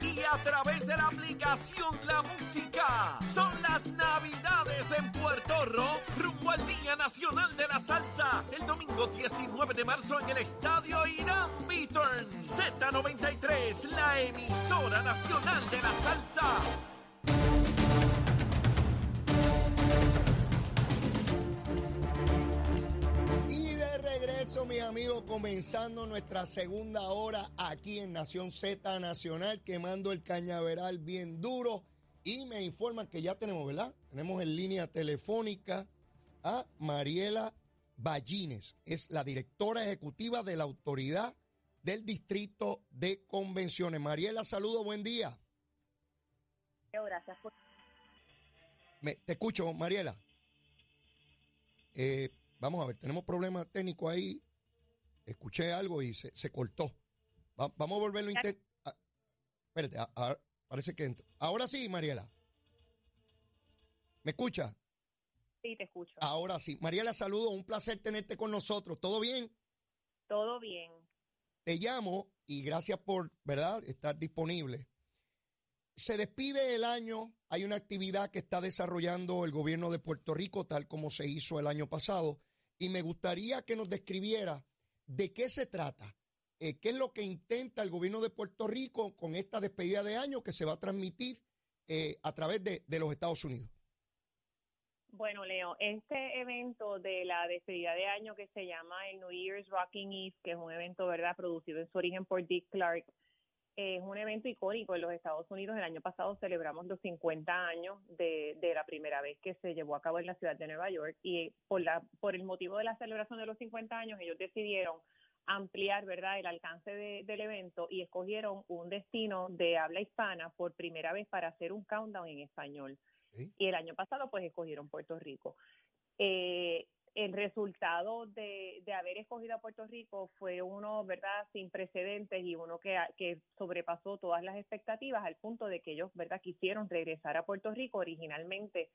Y a través de la aplicación La Música. Son las Navidades en Puerto Rico, rumbo al Día Nacional de la Salsa, el domingo 19 de marzo en el Estadio Irán Beaturn Z93, la emisora nacional de la salsa. Regreso, mis amigos, comenzando nuestra segunda hora aquí en Nación Z Nacional, quemando el cañaveral bien duro. Y me informan que ya tenemos, ¿verdad? Tenemos en línea telefónica a Mariela Ballines. Es la directora ejecutiva de la Autoridad del Distrito de Convenciones. Mariela, saludo, buen día. Gracias por Me- te escucho, Mariela. Eh, vamos a ver, tenemos problemas técnicos ahí. Escuché algo y se, se cortó. Va- vamos a volverlo a intentar. Espérate, a- a- parece que entró. Ahora sí, Mariela. ¿Me escucha? sí, te escucho. Ahora sí. Mariela, saludo. Un placer tenerte con nosotros. ¿Todo bien? Todo bien. Te llamo y gracias por, ¿verdad?, estar disponible. Se despide el año, hay una actividad que está desarrollando el gobierno de Puerto Rico, tal como se hizo el año pasado, y me gustaría que nos describiera de qué se trata, eh, qué es lo que intenta el gobierno de Puerto Rico con esta despedida de año que se va a transmitir eh, a través de, de los Estados Unidos. Bueno, Leo, este evento de la despedida de año que se llama el New Year's Rocking Eve, que es un evento, ¿verdad?, producido en su origen por Dick Clark, es un evento icónico en los Estados Unidos. El año pasado celebramos los 50 años de, de la primera vez que se llevó a cabo en la ciudad de Nueva York y por, la, por el motivo de la celebración de los 50 años, ellos decidieron ampliar, ¿verdad?, el alcance de- del evento y escogieron un destino de habla hispana por primera vez para hacer un countdown en español. Sí. Y el año pasado, pues, escogieron Puerto Rico. Eh, el resultado de, de haber escogido a Puerto Rico fue uno, ¿verdad?, sin precedentes y uno que, que sobrepasó todas las expectativas al punto de que ellos, ¿verdad?, quisieron regresar a Puerto Rico. Originalmente,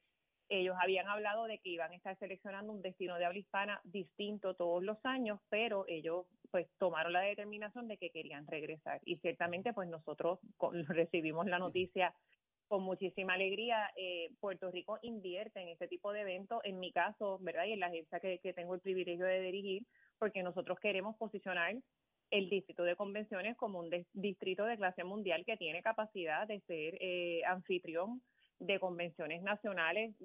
ellos habían hablado de que iban a estar seleccionando un destino de habla hispana distinto todos los años, pero ellos pues tomaron la determinación de que querían regresar. Y ciertamente pues nosotros recibimos la noticia con muchísima alegría. Eh, Puerto Rico invierte en este tipo de eventos, en mi caso, ¿verdad? Y en la agencia que, que tengo el privilegio de dirigir, porque nosotros queremos posicionar el distrito de convenciones como un distrito de clase mundial que tiene capacidad de ser eh, anfitrión de convenciones nacionales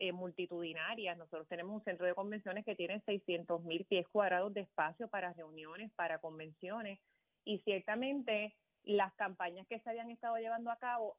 eh, multitudinarias. Nosotros tenemos un centro de convenciones que tiene 600 mil pies cuadrados de espacio para reuniones, para convenciones y ciertamente las campañas que se habían estado llevando a cabo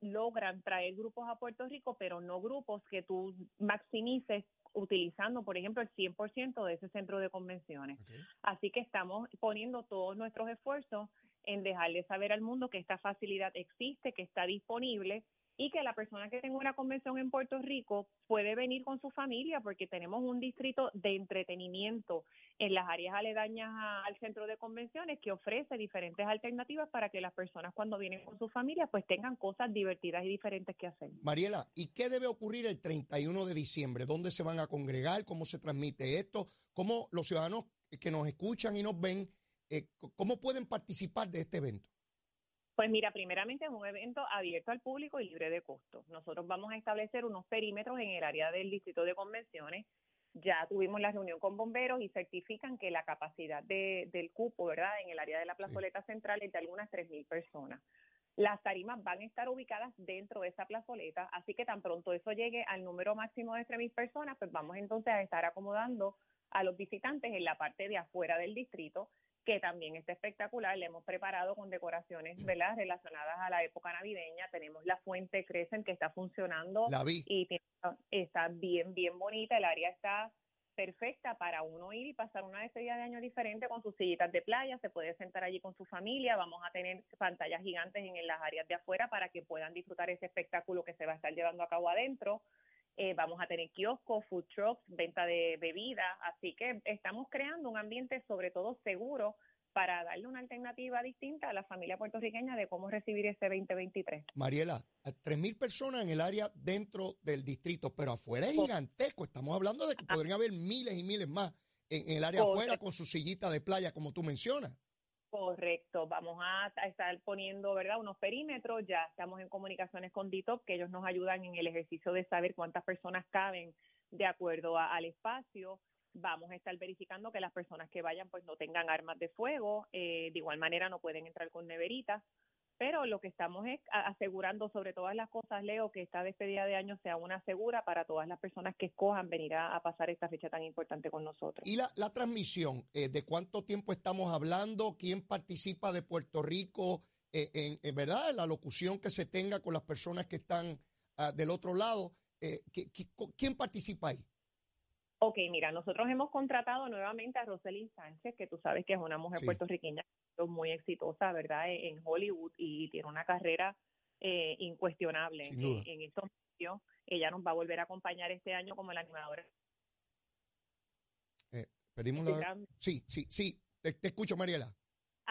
logran traer grupos a Puerto Rico, pero no grupos que tú maximices utilizando, por ejemplo, el 100% de ese centro de convenciones. Así que estamos poniendo todos nuestros esfuerzos en dejarle saber al mundo que esta facilidad existe, que está disponible y que la persona que tenga una convención en Puerto Rico puede venir con su familia porque tenemos un distrito de entretenimiento en las áreas aledañas al centro de convenciones que ofrece diferentes alternativas para que las personas cuando vienen con su familia pues tengan cosas divertidas y diferentes que hacer. Mariela, ¿y qué debe ocurrir el 31 de diciembre? ¿Dónde se van a congregar? ¿Cómo se transmite esto? ¿Cómo los ciudadanos que nos escuchan y nos ven, eh, cómo pueden participar de este evento? Pues mira, primeramente es un evento abierto al público y libre de costo. Nosotros vamos a establecer unos perímetros en el área del distrito de convenciones. Ya tuvimos la reunión con bomberos y certifican que la capacidad de- del cupo, ¿verdad?, en el área de la plazoleta central es de algunas 3.000 personas. Las tarimas van a estar ubicadas dentro de esa plazoleta, así que tan pronto eso llegue al número máximo de 3.000 personas, pues vamos entonces a estar acomodando a los visitantes en la parte de afuera del distrito que también está espectacular. Le hemos preparado con decoraciones ¿verdad? relacionadas a la época navideña. Tenemos la fuente Crescent que está funcionando La vi. y tiene- está bien, bien bonita. El área está perfecta para uno ir y pasar una despedida de año diferente con sus sillitas de playa. Se puede sentar allí con su familia. Vamos a tener pantallas gigantes en las áreas de afuera para que puedan disfrutar ese espectáculo que se va a estar llevando a cabo adentro. Eh, vamos a tener kioscos, food trucks, venta de bebidas, así que estamos creando un ambiente sobre todo seguro para darle una alternativa distinta a la familia puertorriqueña de cómo recibir ese 2023. Mariela, a 3.000 personas en el área dentro del distrito, pero afuera es gigantesco. Estamos hablando de que podrían haber miles y miles más en, el área afuera con su sillita de playa, como tú mencionas. Correcto, vamos a, estar poniendo, ¿verdad? Unos perímetros, ya estamos en comunicaciones con DITOP, que ellos nos ayudan en el ejercicio de saber cuántas personas caben de acuerdo al espacio. Vamos a estar verificando que las personas que vayan pues no tengan armas de fuego, eh, de igual manera no pueden entrar con neveritas, pero lo que estamos es asegurando sobre todas las cosas, Leo, que esta despedida de año sea una segura para todas las personas que escojan venir a, pasar esta fecha tan importante con nosotros. ¿Y la, transmisión? Eh, ¿De cuánto tiempo estamos hablando? ¿Quién participa de Puerto Rico? Eh, en, verdad, la locución que se tenga con las personas que están ah, del otro lado. Eh, quién participa ahí? Ok, mira, nosotros hemos contratado nuevamente a Roselyn Sánchez, que tú sabes que es una mujer puertorriqueña muy exitosa, ¿verdad?, e, en Hollywood y tiene una carrera eh, incuestionable en, en, estos medios. Ella nos va a volver a acompañar este año como la animadora. Eh, Sí, sí, sí, te, te escucho, Mariela.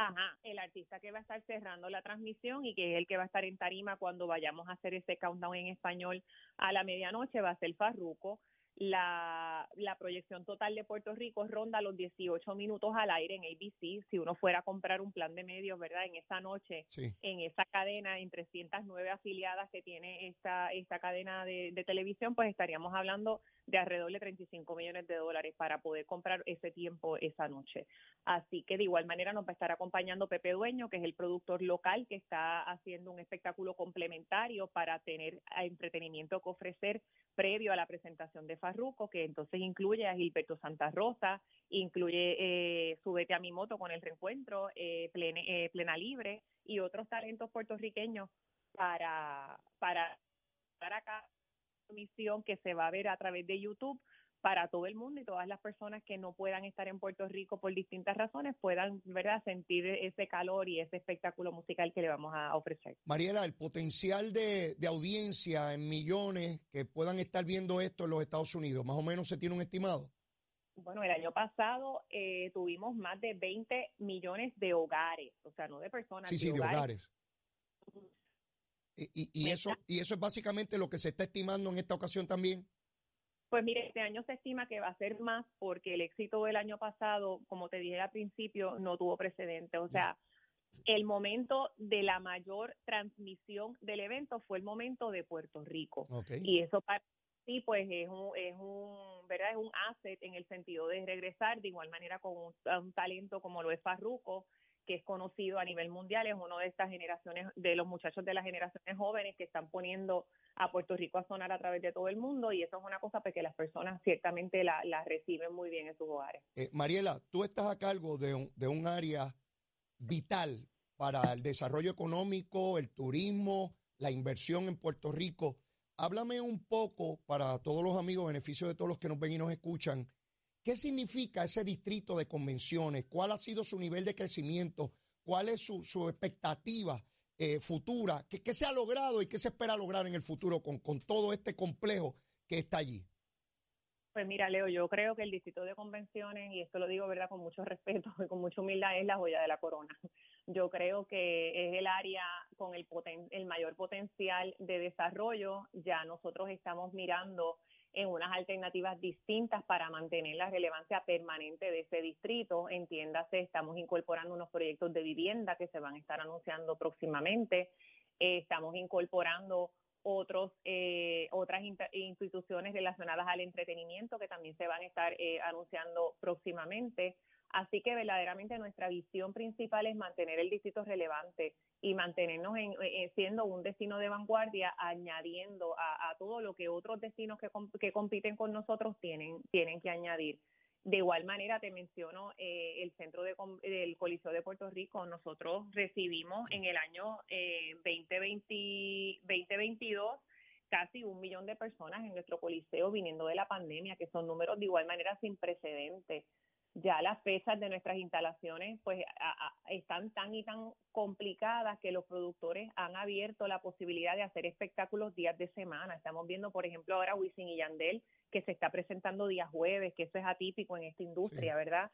Ajá, el artista que va a estar cerrando la transmisión y que es el que va a estar en tarima cuando vayamos a hacer ese countdown en español a la medianoche va a ser Farruco la, la proyección total de Puerto Rico ronda los 18 minutos al aire en ABC. Si uno fuera a comprar un plan de medios, ¿verdad? En esa noche, en esa cadena, en 309 afiliadas que tiene esta, esta cadena de, de televisión, pues estaríamos hablando de alrededor de 35 millones de dólares para poder comprar ese tiempo esa noche. Así que de igual manera nos va a estar acompañando Pepe Dueño, que es el productor local que está haciendo un espectáculo complementario para tener entretenimiento que ofrecer previo a la presentación de Farruco, que entonces incluye a Gilberto Santa Rosa, incluye eh, Subete a mi moto con el reencuentro, eh, eh, Plena Libre y otros talentos puertorriqueños para, para, para acá misión que se va a ver a través de YouTube para todo el mundo y todas las personas que no puedan estar en Puerto Rico por distintas razones puedan verdad sentir ese calor y ese espectáculo musical que le vamos a ofrecer. Mariela, el potencial de, audiencia en millones que puedan estar viendo esto en los Estados Unidos, más o menos se tiene un estimado. Bueno, el año pasado eh, tuvimos más de 20 millones de hogares, o sea, no de personas. Sí, sí, de hogares. Y, eso, y eso es básicamente lo que se está estimando en esta ocasión también. Pues mire, este año se estima que va a ser más porque el éxito del año pasado, como te dije al principio, no tuvo precedente. O sea, el momento de la mayor transmisión del evento fue el momento de Puerto Rico. Y eso para sí, pues es un, es un, ¿verdad? Es un asset en el sentido de regresar de igual manera con un, un talento como lo es Farruco, que es conocido a nivel mundial, es uno de estas generaciones, de los muchachos de las generaciones jóvenes que están poniendo a Puerto Rico a sonar a través de todo el mundo y eso es una cosa pues, que las personas ciertamente la, reciben muy bien en sus hogares. Eh, Mariela, tú estás a cargo de un, de un área vital para el desarrollo económico, el turismo, la inversión en Puerto Rico. Háblame un poco para todos los amigos, beneficio de todos los que nos ven y nos escuchan, ¿Qué significa ese distrito de convenciones? ¿Cuál ha sido su nivel de crecimiento? ¿Cuál es su, expectativa eh, futura? ¿Qué, se ha logrado y qué se espera lograr en el futuro con, con todo este complejo que está allí? Pues mira, Leo, yo creo que el distrito de convenciones, y esto lo digo verdad con mucho respeto y con mucha humildad, es la joya de la corona. Yo creo que es el área con el, el mayor potencial de desarrollo. Ya nosotros estamos mirando en unas alternativas distintas para mantener la relevancia permanente de ese distrito. Entiéndase, estamos incorporando unos proyectos de vivienda que se van a estar anunciando próximamente. Eh, estamos incorporando otros eh, otras instituciones relacionadas al entretenimiento que también se van a estar eh, anunciando próximamente. Así que verdaderamente nuestra visión principal es mantener el distrito relevante y mantenernos en, siendo un destino de vanguardia, añadiendo a, todo lo que otros destinos que, compiten con nosotros tienen, tienen que añadir. De igual manera, te menciono eh, el centro de, del Coliseo de Puerto Rico. Nosotros recibimos en el año eh, 2020, 2022 casi un millón de personas en nuestro coliseo viniendo de la pandemia, que son números de igual manera sin precedentes ya las fechas de nuestras instalaciones pues están tan y tan complicadas que los productores han abierto la posibilidad de hacer espectáculos días de semana. Estamos viendo, por ejemplo, ahora Wisin y Yandel que se está presentando días jueves, que eso es atípico en esta industria, ¿verdad?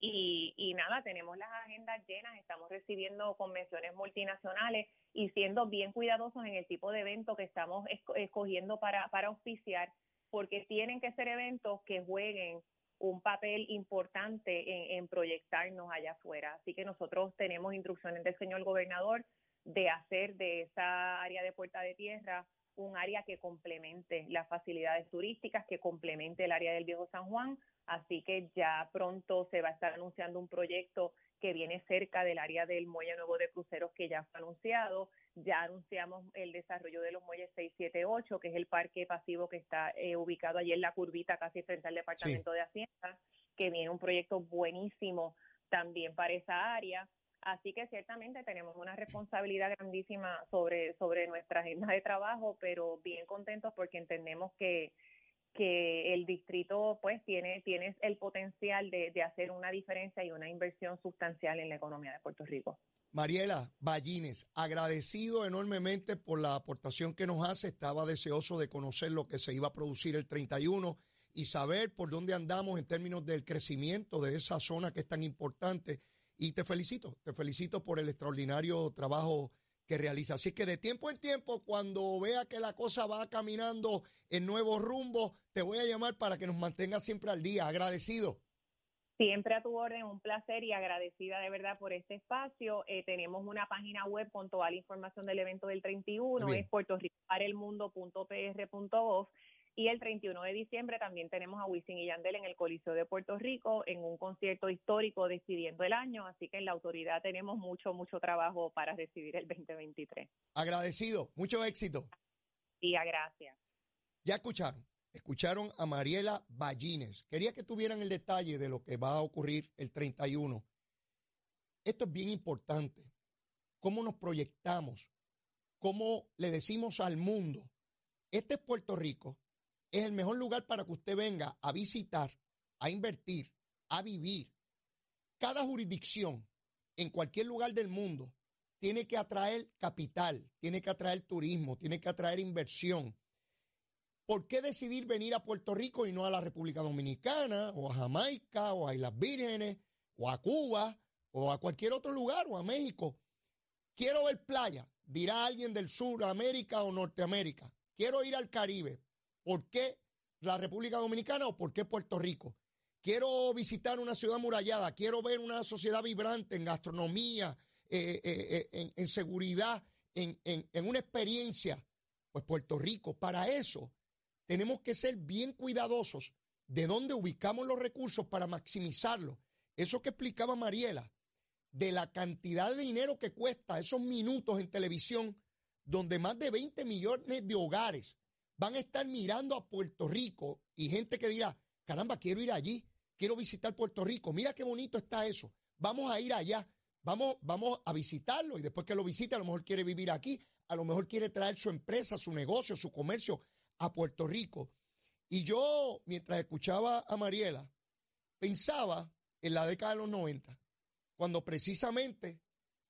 Y, y nada, tenemos las agendas llenas, estamos recibiendo convenciones multinacionales y siendo bien cuidadosos en el tipo de evento que estamos escogiendo para, para auspiciar, porque tienen que ser eventos que jueguen un papel importante en, proyectarnos allá afuera. Así que nosotros tenemos instrucciones del señor gobernador de hacer de esa área de Puerta de Tierra un área que complemente las facilidades turísticas, que complemente el área del Viejo San Juan. Así que ya pronto se va a estar anunciando un proyecto que viene cerca del área del Muelle Nuevo de Cruceros que ya fue anunciado. Ya anunciamos el desarrollo de los muelles 678, que es el parque pasivo que está eh, ubicado allí en la curvita casi frente al Departamento de Hacienda, que viene un proyecto buenísimo también para esa área. Así que ciertamente tenemos una responsabilidad grandísima sobre, sobre nuestra agenda de trabajo, pero bien contentos porque entendemos que que el distrito pues tiene, tiene el potencial de, de, hacer una diferencia y una inversión sustancial en la economía de Puerto Rico. Mariela Ballines, agradecido enormemente por la aportación que nos hace. Estaba deseoso de conocer lo que se iba a producir el 31 y saber por dónde andamos en términos del crecimiento de esa zona que es tan importante. Y te felicito, te felicito por el extraordinario trabajo que realiza. Así que de tiempo en tiempo, cuando vea que la cosa va caminando en nuevos rumbos, te voy a llamar para que nos mantenga siempre al día. Agradecido. Siempre a tu orden, un placer y agradecida de verdad por este espacio. Eh, tenemos una página web con toda la información del evento del 31, es puertorricoparelmundo.pr.gov y el 31 de diciembre también tenemos a Wisin y Yandel en el Coliseo de Puerto Rico en un concierto histórico despidiendo el año, así que en la autoridad tenemos mucho, mucho trabajo para recibir el 2023. Agradecido, mucho éxito. Y a gracias. Ya escucharon, escucharon a Mariela Ballines. Quería que tuvieran el detalle de lo que va a ocurrir el 31. Esto es bien importante. ¿Cómo nos proyectamos? ¿Cómo le decimos al mundo? Este es Puerto Rico es el mejor lugar para que usted venga a visitar, a invertir, a vivir. Cada jurisdicción en cualquier lugar del mundo tiene que atraer capital, tiene que atraer turismo, tiene que atraer inversión. ¿Por qué decidir venir a Puerto Rico y no a la República Dominicana o a Jamaica o a Islas Vírgenes o a Cuba o a cualquier otro lugar o a México? Quiero ver playa, dirá alguien del sur, América o Norteamérica. Quiero ir al Caribe. ¿Por qué la República Dominicana o por qué Puerto Rico? Quiero visitar una ciudad murallada, quiero ver una sociedad vibrante en gastronomía, eh, eh, eh, en, seguridad, en, en una experiencia. Pues Puerto Rico, para eso tenemos que ser bien cuidadosos de dónde ubicamos los recursos para maximizarlos. Eso que explicaba Mariela, de la cantidad de dinero que cuesta esos minutos en televisión, donde más de 20 millones de hogares van a estar mirando a Puerto Rico y gente que dirá, caramba, quiero ir allí, quiero visitar Puerto Rico, mira qué bonito está eso, vamos a ir allá, vamos, vamos a visitarlo y después que lo visite a lo mejor quiere vivir aquí, a lo mejor quiere traer su empresa, su negocio, su comercio a Puerto Rico. Y yo, mientras escuchaba a Mariela, pensaba en la década de los 90, cuando precisamente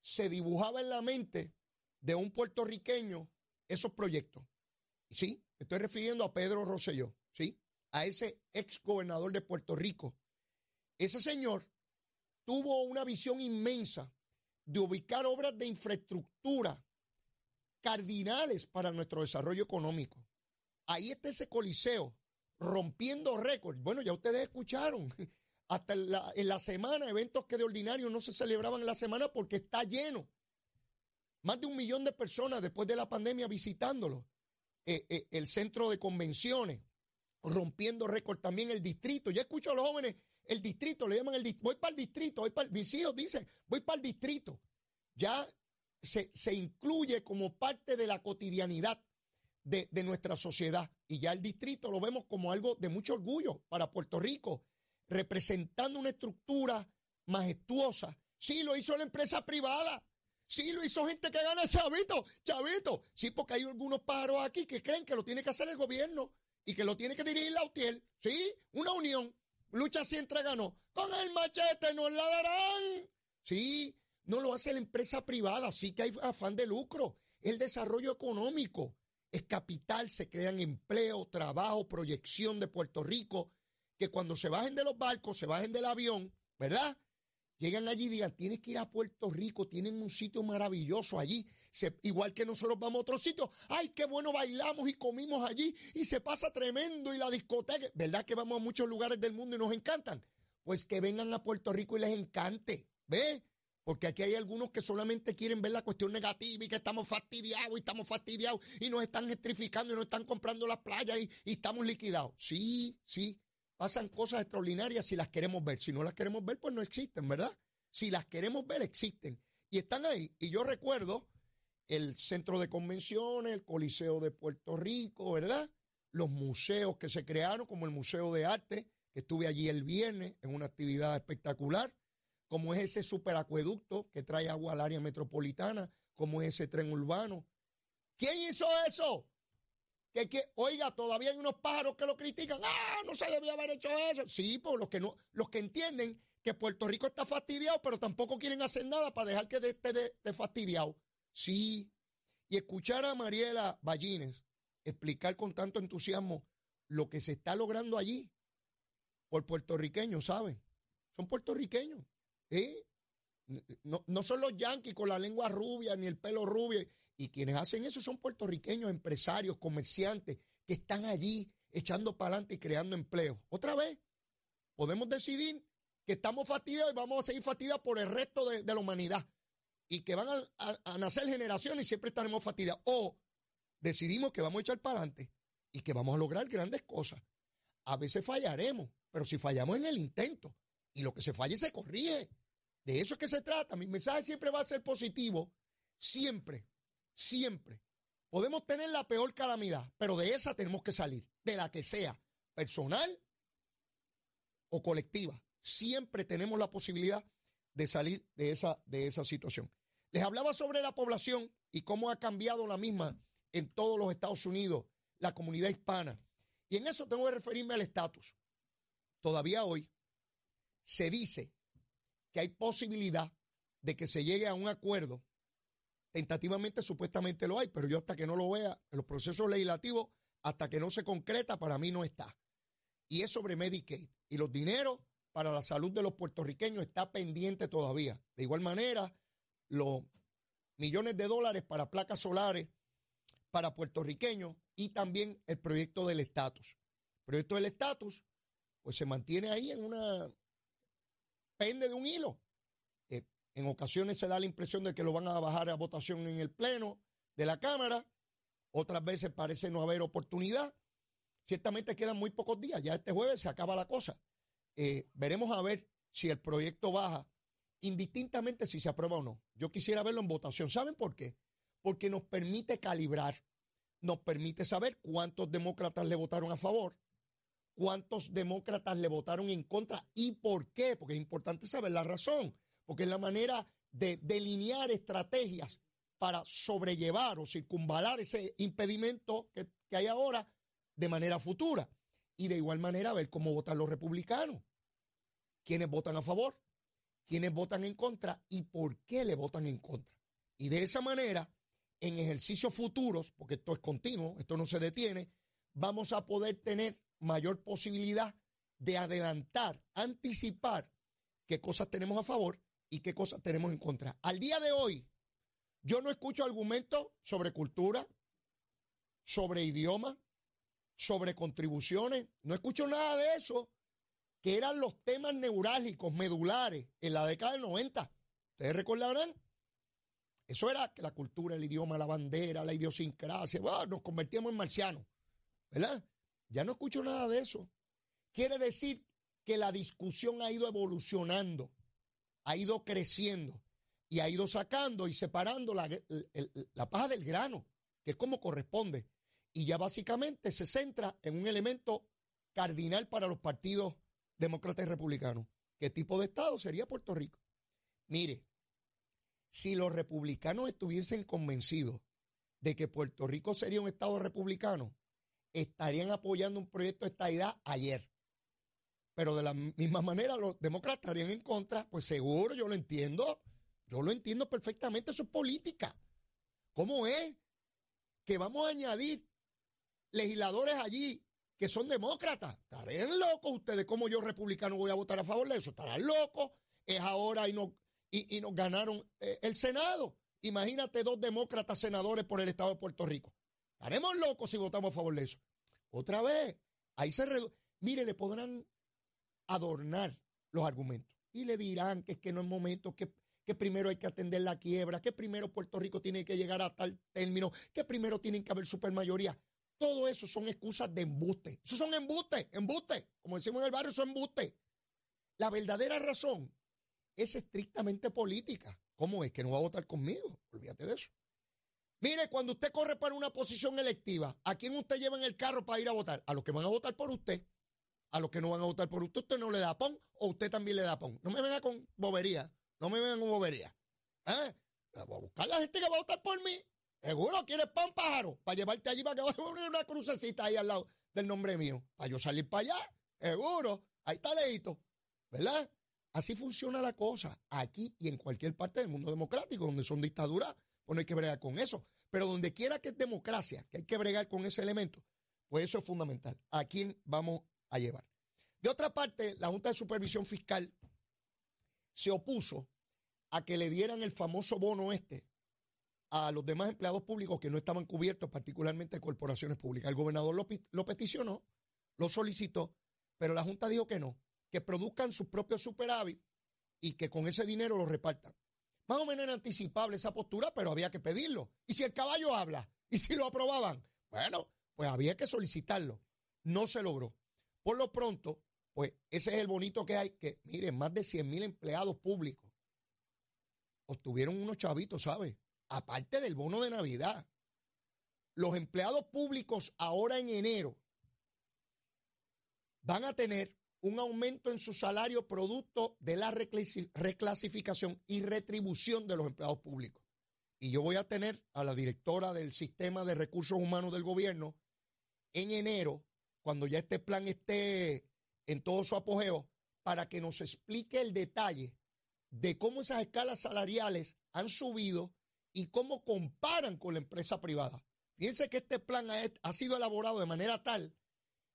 se dibujaba en la mente de un puertorriqueño esos proyectos. Sí, estoy refiriendo a Pedro Rosselló, ¿sí? A ese ex gobernador de Puerto Rico. Ese señor tuvo una visión inmensa de ubicar obras de infraestructura cardinales para nuestro desarrollo económico. Ahí está ese coliseo rompiendo récords. Bueno, ya ustedes escucharon, hasta en la, semana, eventos que de ordinario no se celebraban en la semana porque está lleno. Más de un millón de personas después de la pandemia visitándolo. Eh, eh, el centro de convenciones, rompiendo récord también el distrito. Ya escucho a los jóvenes, el distrito, le llaman el distrito, voy para el distrito, voy mis hijos dicen, voy para el distrito. Ya se, se, incluye como parte de la cotidianidad de, de nuestra sociedad. Y ya el distrito lo vemos como algo de mucho orgullo para Puerto Rico, representando una estructura majestuosa. Sí, lo hizo la empresa privada. Sí, lo hizo gente que gana chavito, chavito. Sí, porque hay algunos pájaros aquí que creen que lo tiene que hacer el gobierno y que lo tiene que dirigir la UTIEL. Sí, una unión. Lucha siempre ganó. Con el machete nos la darán. Sí, no lo hace la empresa privada. Sí que hay afán de lucro. El desarrollo económico es capital. Se crean empleo, trabajo, proyección de Puerto Rico. Que cuando se bajen de los barcos, se bajen del avión, ¿verdad? Llegan allí y digan, tienes que ir a Puerto Rico, tienen un sitio maravilloso allí, igual que nosotros vamos a otro sitio, ay, qué bueno bailamos y comimos allí y se pasa tremendo y la discoteca, ¿verdad que vamos a muchos lugares del mundo y nos encantan? Pues que vengan a Puerto Rico y les encante, ¿ve? Porque aquí hay algunos que solamente quieren ver la cuestión negativa y que estamos fastidiados y estamos fastidiados y nos están electrificando y nos están comprando las playas y estamos liquidados. Sí, sí, pasan cosas extraordinarias si las queremos ver. Si no las queremos ver, pues no existen, ¿verdad? Si las queremos ver, existen. Y están ahí. Y yo recuerdo el centro de convenciones, el Coliseo de Puerto Rico, ¿verdad? Los museos que se crearon, como el Museo de Arte, que estuve allí el viernes en una actividad espectacular como es ese superacueducto que trae agua al área metropolitana, como es ese tren urbano. ¿Quién hizo eso? Que, que, oiga, todavía hay unos pájaros que lo critican. Ah, no se debía haber hecho eso. Sí, pues los que no, los que entienden que Puerto Rico está fastidiado, pero tampoco quieren hacer nada para dejar que esté de, fastidiado. Sí. Y escuchar a Mariela Ballines explicar con tanto entusiasmo lo que se está logrando allí por puertorriqueños, ¿saben? Son puertorriqueños. ¿Eh? No, son los yanquis con la lengua rubia ni el pelo rubio. Y quienes hacen eso son puertorriqueños, empresarios, comerciantes, que están allí echando para adelante y creando empleo. Otra vez, podemos decidir que estamos fastidiados y vamos a seguir fastidiados por el resto de, la humanidad. Y que van a, nacer generaciones y siempre estaremos fastidiados. O decidimos que vamos a echar para adelante y que vamos a lograr grandes cosas. A veces fallaremos, pero si fallamos en el intento y lo que se falle se corrige. De eso es que se trata. Mi mensaje siempre va a ser positivo. Siempre, siempre. Podemos tener la peor calamidad, pero de esa tenemos que salir, de la que sea, personal o colectiva. Siempre tenemos la posibilidad de salir de esa, de esa situación. Les hablaba sobre la población y cómo ha cambiado la misma en todos los Estados Unidos, la comunidad hispana. Y en eso tengo que referirme al estatus. Todavía hoy se dice que hay posibilidad de que se llegue a un acuerdo. Tentativamente, supuestamente lo hay, pero yo hasta que no lo vea en los procesos legislativos, hasta que no se concreta, para mí no está. Y es sobre Medicaid. Y los dineros para la salud de los puertorriqueños está pendiente todavía. De igual manera, los millones de dólares para placas solares para puertorriqueños y también el proyecto del estatus. El proyecto del estatus, pues se mantiene ahí en una pende de un hilo. En ocasiones se da la impresión de que lo van a bajar a votación en el Pleno de la Cámara, otras veces parece no haber oportunidad. Ciertamente quedan muy pocos días, ya este jueves se acaba la cosa. Eh, veremos a ver si el proyecto baja, indistintamente si se aprueba o no. Yo quisiera verlo en votación. ¿Saben por qué? Porque nos permite calibrar, nos permite saber cuántos demócratas le votaron a favor, cuántos demócratas le votaron en contra y por qué, porque es importante saber la razón, porque es la manera de delinear estrategias para sobrellevar o circunvalar ese impedimento que, hay ahora de manera futura. Y de igual manera ver cómo votan los republicanos, quiénes votan a favor, quiénes votan en contra y por qué le votan en contra. Y de esa manera, en ejercicios futuros, porque esto es continuo, esto no se detiene, vamos a poder tener mayor posibilidad de adelantar, anticipar qué cosas tenemos a favor y qué cosas tenemos en contra. Al día de hoy, yo no escucho argumentos sobre cultura, sobre idioma, sobre contribuciones, no escucho nada de eso, que eran los temas neurálgicos, medulares, en la década del 90. Ustedes recordarán, eso era que la cultura, el idioma, la bandera, la idiosincrasia, nos convertíamos en marcianos, ¿verdad? Ya no escucho nada de eso. Quiere decir que la discusión ha ido evolucionando, ha ido creciendo y ha ido sacando y separando la, paja del grano, que es como corresponde. Y ya básicamente se centra en un elemento cardinal para los partidos demócratas y republicanos. ¿Qué tipo de Estado sería Puerto Rico? Mire, si los republicanos estuviesen convencidos de que Puerto Rico sería un Estado republicano, estarían apoyando un proyecto de estadidad ayer. Pero de la misma manera los demócratas estarían en contra, pues seguro, yo lo entiendo, yo lo entiendo perfectamente, eso es política. ¿Cómo es que vamos a añadir legisladores allí que son demócratas? Estarían locos ustedes, como yo republicano voy a votar a favor de eso, estarán locos. es ahora y, no, y, nos ganaron eh, el Senado. Imagínate dos demócratas senadores por el Estado de Puerto Rico. Haremos locos si votamos a favor de eso. Otra vez, ahí se reduce. Mire, le podrán adornar los argumentos y le dirán que es que no es momento, que, que primero hay que atender la quiebra, que primero Puerto Rico tiene que llegar a tal término, que primero tienen que haber supermayoría. Todo eso son excusas de embuste. Eso son embustes, embustes. Como decimos en el barrio, son embustes. La verdadera razón es estrictamente política. ¿Cómo es que no va a votar conmigo? Olvídate de eso. Mire, cuando usted corre para una posición electiva, ¿a quién usted lleva en el carro para ir a votar? A los que van a votar por usted. A los que no van a votar por usted, usted no le da pon o usted también le da pon. No me venga con bobería. No me venga con bobería. ¿Eh? Voy a buscar la gente que va a votar por mí. Seguro quieres pan pájaro para llevarte allí para que vaya a una crucecita ahí al lado del nombre mío. Para yo salir para allá. Seguro. Ahí está leíto. ¿Verdad? Así funciona la cosa. Aquí y en cualquier parte del mundo democrático, donde son dictaduras, pues no hay que bregar con eso. Pero donde quiera que es democracia, que hay que bregar con ese elemento, pues eso es fundamental. ¿A quién vamos llevar? De otra parte, la Junta de Supervisión Fiscal se opuso a que le dieran el famoso bono este a los demás empleados públicos que no estaban cubiertos, particularmente corporaciones públicas. El gobernador lo, lo peticionó, lo solicitó, pero la Junta dijo que no, que produzcan sus propios superávit y que con ese dinero lo repartan. Más o menos era anticipable esa postura, pero había que pedirlo. Y si el caballo habla, y si lo aprobaban, bueno, pues había que solicitarlo. No se logró. Por lo pronto, pues ese es el bonito que hay, que miren, más de 100 mil empleados públicos obtuvieron unos chavitos, ¿sabes? Aparte del bono de Navidad. Los empleados públicos ahora en enero van a tener un aumento en su salario producto de la reclasificación y retribución de los empleados públicos. Y yo voy a tener a la directora del Sistema de Recursos Humanos del Gobierno en enero, cuando ya este plan esté en todo su apogeo, para que nos explique el detalle de cómo esas escalas salariales han subido y cómo comparan con la empresa privada. Fíjense que este plan ha, sido elaborado de manera tal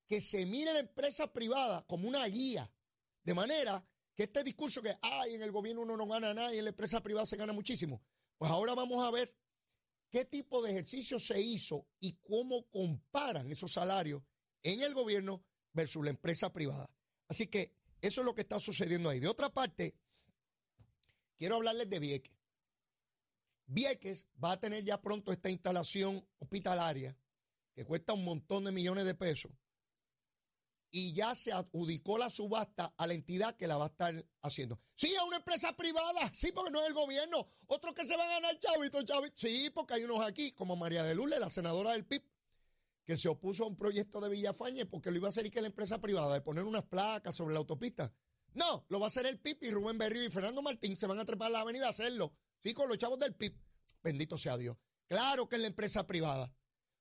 que se mire la empresa privada como una guía, de manera que este discurso que, ay, en el gobierno uno no gana nada y en la empresa privada se gana muchísimo, pues ahora vamos a ver qué tipo de ejercicio se hizo y cómo comparan esos salarios en el gobierno versus la empresa privada. Así que eso es lo que está sucediendo ahí. De otra parte, quiero hablarles de Vieques. Vieques va a tener ya pronto esta instalación hospitalaria que cuesta un montón de millones de pesos y ya se adjudicó la subasta a la entidad que la va a estar haciendo. Sí, a una empresa privada, sí, porque no es el gobierno. Otros que se van a ganar chavito, chavito. Sí, porque hay unos aquí, como María de Lule, la senadora del PIB, que se opuso a un proyecto de Villafañe porque lo iba a hacer y que la empresa privada, de poner unas placas sobre la autopista. No, lo va a hacer el PIB y Rubén Berrío y Fernando Martín se van a trepar a la avenida a hacerlo. Sí, con los chavos del PIB. Bendito sea Dios. Claro que es la empresa privada.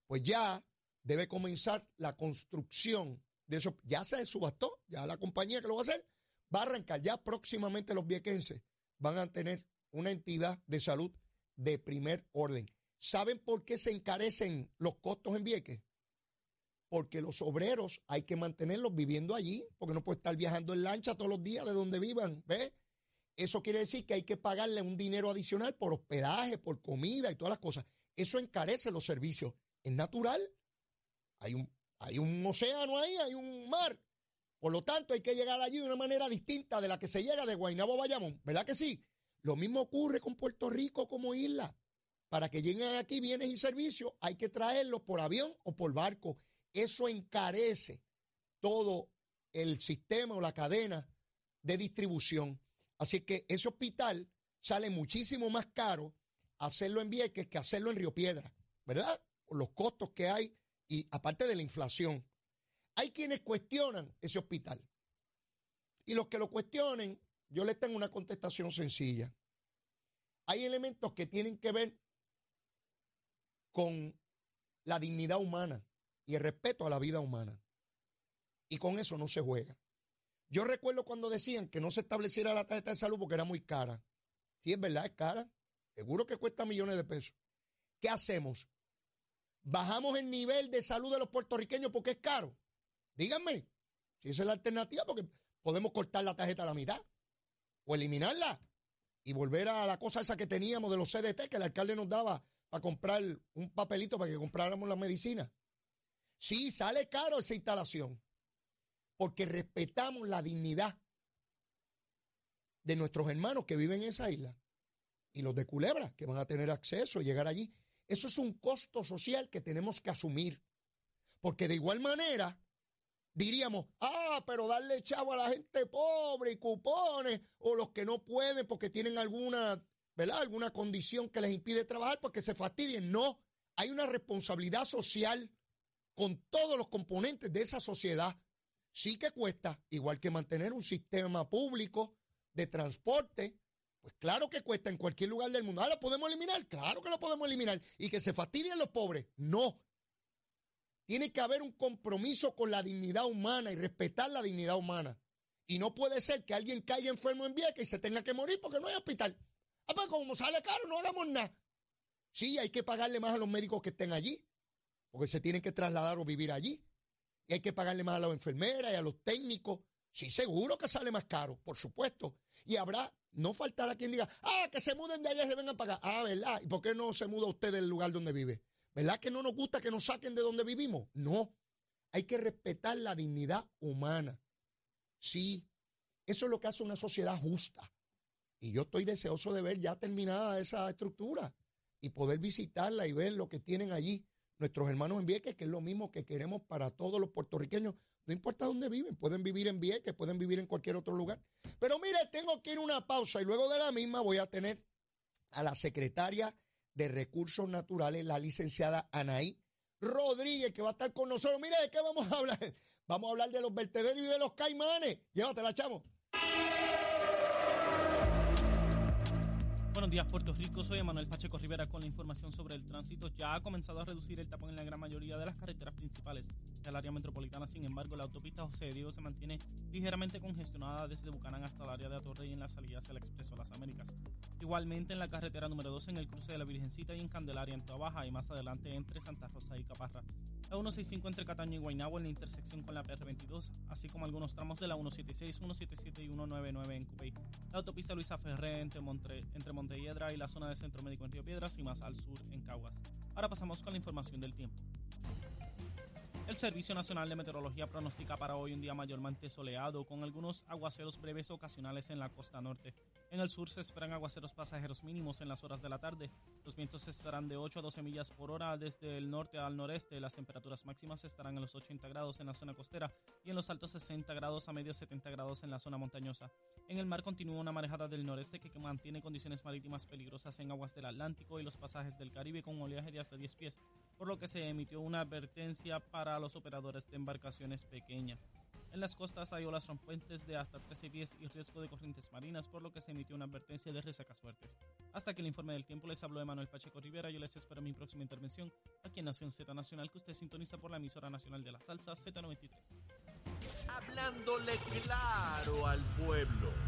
Pues ya debe comenzar la construcción de eso ya se subastó, ya la compañía que lo va a hacer va a arrancar. Ya próximamente los viequenses van a tener una entidad de salud de primer orden. ¿Saben por qué se encarecen los costos en Vieques? Porque los obreros hay que mantenerlos viviendo allí, porque no puede estar viajando en lancha todos los días de donde vivan, ¿ves? Eso quiere decir que hay que pagarle un dinero adicional por hospedaje, por comida y todas las cosas. Eso encarece los servicios. Es natural. Hay un, hay un océano ahí, hay un mar. Por lo tanto, hay que llegar allí de una manera distinta de la que se llega de Guaynabo a Bayamón. ¿Verdad que sí? Lo mismo ocurre con Puerto Rico como isla. Para que lleguen aquí bienes y servicios, hay que traerlos por avión o por barco. Eso encarece todo el sistema o la cadena de distribución. Así que ese hospital sale muchísimo más caro hacerlo en Vieques que hacerlo en Río Piedra, ¿verdad? Por los costos que hay y aparte de la inflación, hay quienes cuestionan ese hospital. Y los que lo cuestionen, yo les tengo una contestación sencilla. Hay elementos que tienen que ver con la dignidad humana y el respeto a la vida humana. Y con eso no se juega. Yo recuerdo cuando decían que no se estableciera la tarjeta de salud porque era muy cara. Sí, es verdad, es cara. Seguro que cuesta millones de pesos. ¿Qué hacemos? bajamos el nivel de salud de los puertorriqueños porque es caro. Díganme, si esa es la alternativa, porque podemos cortar la tarjeta a la mitad. o eliminarla y volver a la cosa esa que teníamos de los CDT que el alcalde nos daba para comprar un papelito para que compráramos la medicina. Sí, sale caro esa instalación, porque respetamos la dignidad de nuestros hermanos que viven en esa isla y los de Culebra, que van a tener acceso a llegar allí. Eso es un costo social que tenemos que asumir, porque de igual manera diríamos, ah, pero darle chavo a la gente pobre y cupones, o los que no pueden porque tienen alguna, ¿verdad? Alguna condición que les impide trabajar porque se fastidien. No, hay una responsabilidad social con todos los componentes de esa sociedad. Sí que cuesta, igual que mantener un sistema público de transporte, pues claro que cuesta en cualquier lugar del mundo. Ah, ¿lo podemos eliminar? Claro que lo podemos eliminar. Y que se fastidien los pobres. No, tiene que haber un compromiso con la dignidad humana y respetar la dignidad humana. Y no puede ser que alguien caiga enfermo en Vieques y se tenga que morir porque no hay hospital. Ah, pues como sale caro, no hagamos nada. Sí, hay que pagarle más a los médicos que estén allí, porque se tienen que trasladar o vivir allí. Y hay que pagarle más a las enfermeras y a los técnicos. Sí, seguro que sale más caro, por supuesto. Y habrá, no faltará quien diga, ah, que se muden de allá y se vengan a pagar. Ah, ¿verdad? ¿Y por qué no se muda usted del lugar donde vive? ¿Verdad que no nos gusta que nos saquen de donde vivimos? No. Hay que respetar la dignidad humana. Sí, eso es lo que hace una sociedad justa. Y yo estoy deseoso de ver ya terminada esa estructura y poder visitarla y ver lo que tienen allí nuestros hermanos en Vieques, que es lo mismo que queremos para todos los puertorriqueños. No importa dónde viven, pueden vivir en Vieques, pueden vivir en cualquier otro lugar. Pero mire, tengo que ir a una pausa y luego de la misma voy a tener a la secretaria de Recursos Naturales, la licenciada Anaí Rodríguez, que va a estar con nosotros. Mira, ¿de qué vamos a hablar? Vamos a hablar de los vertederos y de los caimanes. Llévatela, chamo. Buenos días, Puerto Rico. Soy Emanuel Pacheco Rivera con la información sobre el tránsito. Ya ha comenzado a reducir el tapón en la gran mayoría de las carreteras principales del área metropolitana. Sin embargo, la autopista José Diego se mantiene ligeramente congestionada desde Bucanán hasta el área de y en la salida hacia el Expreso Las Américas. Igualmente en la carretera número 2 en el cruce de la Virgencita y en Candelaria en Baja y más adelante entre Santa Rosa y Caparra. La 165 entre Cataño y Guaynabo en la intersección con la PR22, así como algunos tramos de la 176, 177 y 199 en Cupey. La autopista Luisa Ferré entre, Montre, entre y la zona del Centro Médico en Río Piedras y más al sur en Caguas. Ahora pasamos con la información del tiempo. El Servicio Nacional de Meteorología pronostica para hoy un día mayormente soleado, con algunos aguaceros breves ocasionales en la costa norte. En el sur se esperan aguaceros pasajeros mínimos en las horas de la tarde. Los vientos estarán de 8 a 12 millas por hora desde el norte al noreste. Las temperaturas máximas estarán en los 80 grados en la zona costera y en los altos 60 grados a medios 70 grados en la zona montañosa. En el mar continúa una marejada del noreste que mantiene condiciones marítimas peligrosas en aguas del Atlántico y los pasajes del Caribe con oleaje de hasta 10 pies, por lo que se emitió una advertencia para los operadores de embarcaciones pequeñas. En las costas hay olas rompuentes de hasta 13 pies y riesgo de corrientes marinas, por lo que se emitió una advertencia de resacas fuertes. Hasta que el informe del tiempo les habló Manuel Pacheco Rivera, yo les espero mi próxima intervención aquí en Nación Z Nacional, que usted sintoniza por la emisora nacional de la salsa Z93. Hablándole claro al pueblo.